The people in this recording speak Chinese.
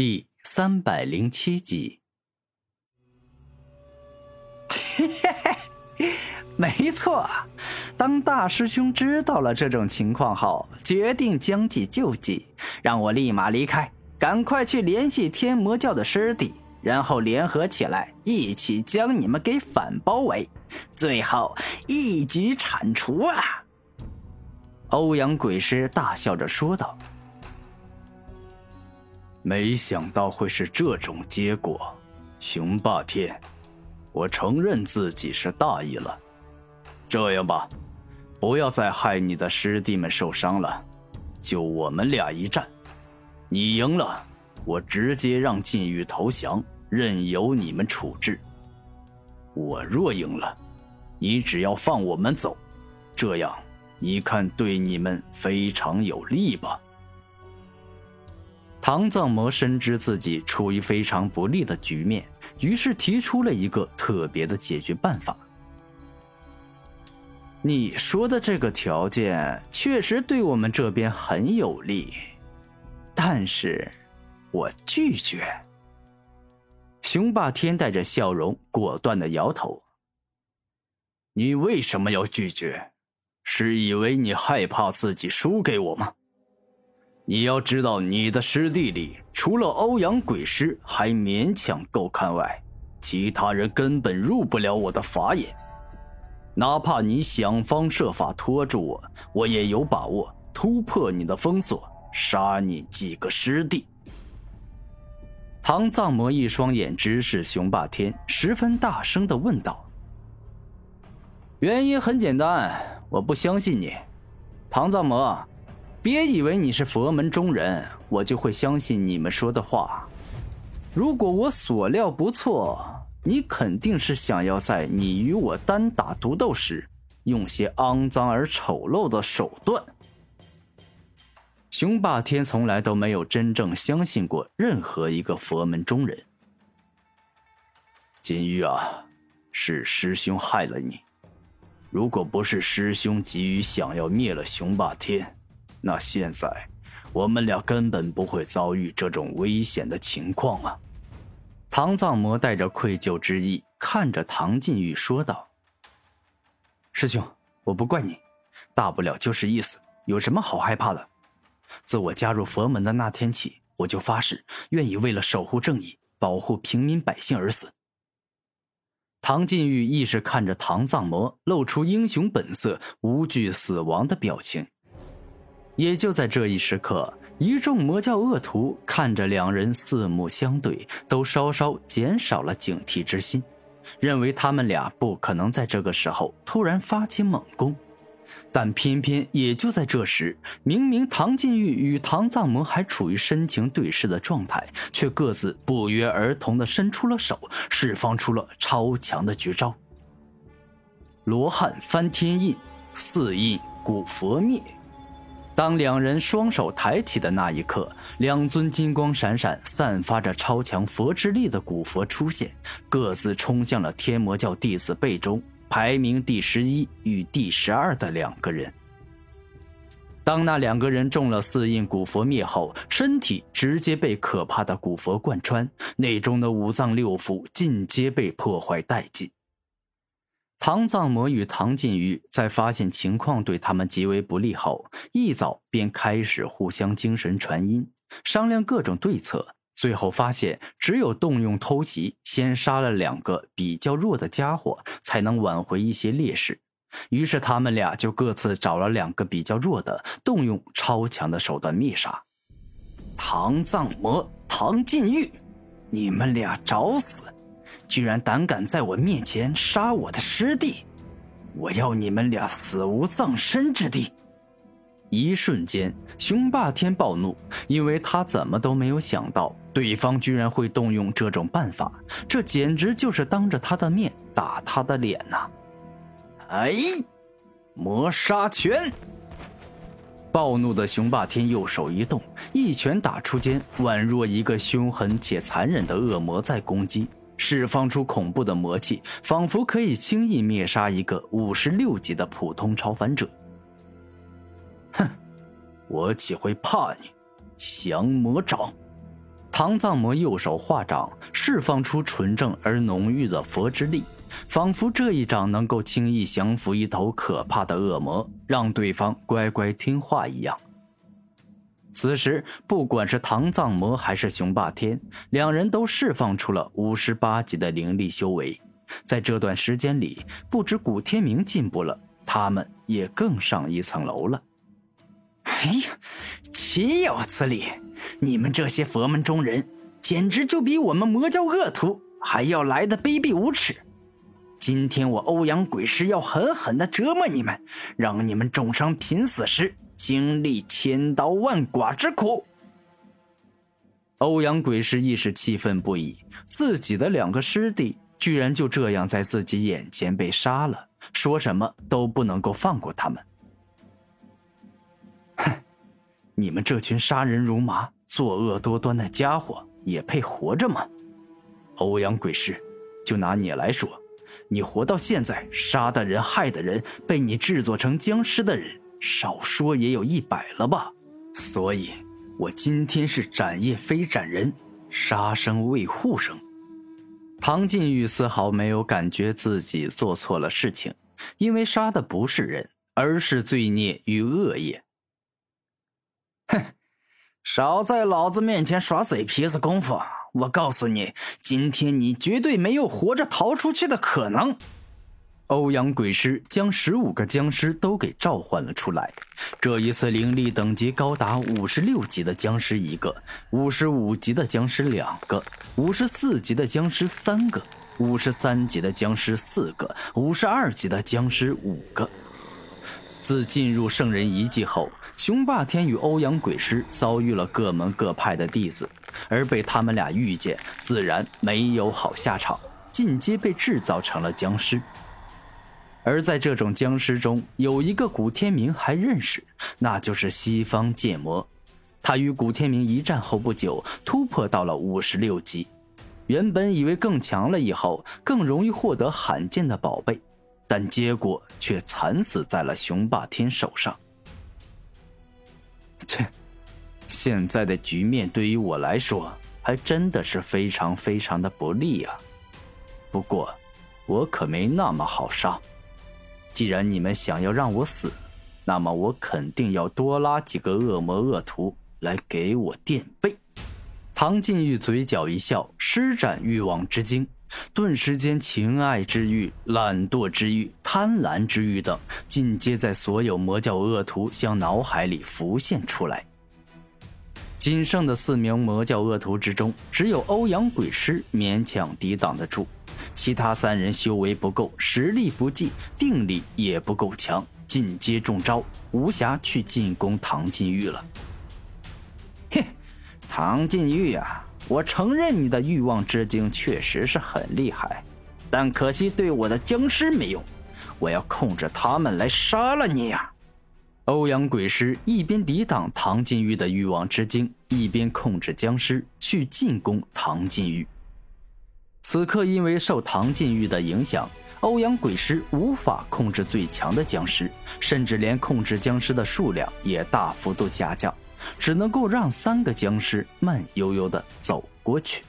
第三百零七集。没错。当大师兄知道了这种情况后，决定将计就计，让我立马离开，赶快去联系天魔教的师弟，然后联合起来，一起将你们给反包围，最后一举铲除啊！欧阳鬼师大笑着说道。没想到会是这种结果，雄霸天，我承认自己是大意了。这样吧，不要再害你的师弟们受伤了，就我们俩一战，你赢了，我直接让禁欲投降，任由你们处置；我若赢了，你只要放我们走，这样你看对你们非常有利吧？唐藏魔深知自己处于非常不利的局面，于是提出了一个特别的解决办法。你说的这个条件确实对我们这边很有利，但是，我拒绝。雄霸天带着笑容，果断的摇头。你为什么要拒绝？是以为你害怕自己输给我吗？你要知道，你的师弟里除了欧阳鬼师还勉强够看外，其他人根本入不了我的法眼。哪怕你想方设法拖住我，我也有把握突破你的封锁，杀你几个师弟。唐藏魔一双眼直视雄霸天，十分大声的问道：“原因很简单，我不相信你，唐藏魔。”别以为你是佛门中人，我就会相信你们说的话。如果我所料不错，你肯定是想要在你与我单打独斗时，用些肮脏而丑陋的手段。雄霸天从来都没有真正相信过任何一个佛门中人。金玉啊，是师兄害了你。如果不是师兄急于想要灭了雄霸天，那现在，我们俩根本不会遭遇这种危险的情况啊！唐藏魔带着愧疚之意看着唐晋玉说道：“师兄，我不怪你，大不了就是一死，有什么好害怕的？自我加入佛门的那天起，我就发誓，愿意为了守护正义、保护平民百姓而死。”唐晋玉亦是看着唐藏魔，露出英雄本色、无惧死亡的表情。也就在这一时刻，一众魔教恶徒看着两人四目相对，都稍稍减少了警惕之心，认为他们俩不可能在这个时候突然发起猛攻。但偏偏也就在这时，明明唐晋玉与唐藏魔还处于深情对视的状态，却各自不约而同地伸出了手，释放出了超强的绝招——罗汉翻天印，四印古佛灭。当两人双手抬起的那一刻，两尊金光闪闪、散发着超强佛之力的古佛出现，各自冲向了天魔教弟子辈中排名第十一与第十二的两个人。当那两个人中了四印古佛灭后，身体直接被可怕的古佛贯穿，内中的五脏六腑尽皆被破坏殆尽。唐藏魔与唐禁玉在发现情况对他们极为不利后，一早便开始互相精神传音，商量各种对策。最后发现，只有动用偷袭，先杀了两个比较弱的家伙，才能挽回一些劣势。于是他们俩就各自找了两个比较弱的，动用超强的手段灭杀。唐藏魔、唐禁玉，你们俩找死！居然胆敢在我面前杀我的师弟，我要你们俩死无葬身之地！一瞬间，雄霸天暴怒，因为他怎么都没有想到对方居然会动用这种办法，这简直就是当着他的面打他的脸呐！哎，魔杀拳！暴怒的雄霸天右手一动，一拳打出间，宛若一个凶狠且残忍的恶魔在攻击。释放出恐怖的魔气，仿佛可以轻易灭杀一个五十六级的普通超凡者。哼，我岂会怕你？降魔掌！唐藏魔右手化掌，释放出纯正而浓郁的佛之力，仿佛这一掌能够轻易降服一头可怕的恶魔，让对方乖乖听话一样。此时，不管是唐藏魔还是雄霸天，两人都释放出了五十八级的灵力修为。在这段时间里，不止古天明进步了，他们也更上一层楼了。哎呀，岂有此理！你们这些佛门中人，简直就比我们魔教恶徒还要来的卑鄙无耻！今天我欧阳鬼师要狠狠地折磨你们，让你们重伤濒死时经历千刀万剐之苦。欧阳鬼师一时气愤不已，自己的两个师弟居然就这样在自己眼前被杀了，说什么都不能够放过他们。哼！你们这群杀人如麻、作恶多端的家伙，也配活着吗？欧阳鬼师，就拿你来说，你活到现在，杀的人、害的人、被你制作成僵尸的人，少说也有一百了吧？所以，我今天是斩业非斩人，杀生为护生。唐晋玉丝毫没有感觉自己做错了事情，因为杀的不是人，而是罪孽与恶业。哼，少在老子面前耍嘴皮子功夫！我告诉你，今天你绝对没有活着逃出去的可能。欧阳鬼师将十五个僵尸都给召唤了出来。这一次灵力等级高达五十六级的僵尸一个，五十五级的僵尸两个，五十四级的僵尸三个，五十三级的僵尸四个，五十二级的僵尸五个。自进入圣人遗迹后，雄霸天与欧阳鬼师遭遇了各门各派的弟子，而被他们俩遇见，自然没有好下场，进阶被制造成了僵尸。而在这种僵尸中，有一个古天明还认识，那就是西方剑魔。他与古天明一战后不久，突破到了五十六级。原本以为更强了以后，更容易获得罕见的宝贝。但结果却惨死在了雄霸天手上。切，现在的局面对于我来说还真的是非常非常的不利啊！不过，我可没那么好杀。既然你们想要让我死，那么我肯定要多拉几个恶魔恶徒来给我垫背。唐晋玉嘴角一笑，施展欲望之精。顿时间，情爱之欲、懒惰之欲、贪婪之欲等，尽皆在所有魔教恶徒向脑海里浮现出来。仅剩的四名魔教恶徒之中，只有欧阳鬼师勉强抵挡得住，其他三人修为不够，实力不济，定力也不够强，尽皆中招，无暇去进攻唐金玉了。嘿，唐金玉啊！我承认你的欲望之精确实是很厉害，但可惜对我的僵尸没用。我要控制他们来杀了你呀！欧阳鬼师一边抵挡唐金玉的欲望之精，一边控制僵尸去进攻唐金玉。此刻因为受唐金玉的影响，欧阳鬼师无法控制最强的僵尸，甚至连控制僵尸的数量也大幅度下降。只能够让三个僵尸慢悠悠的走过去。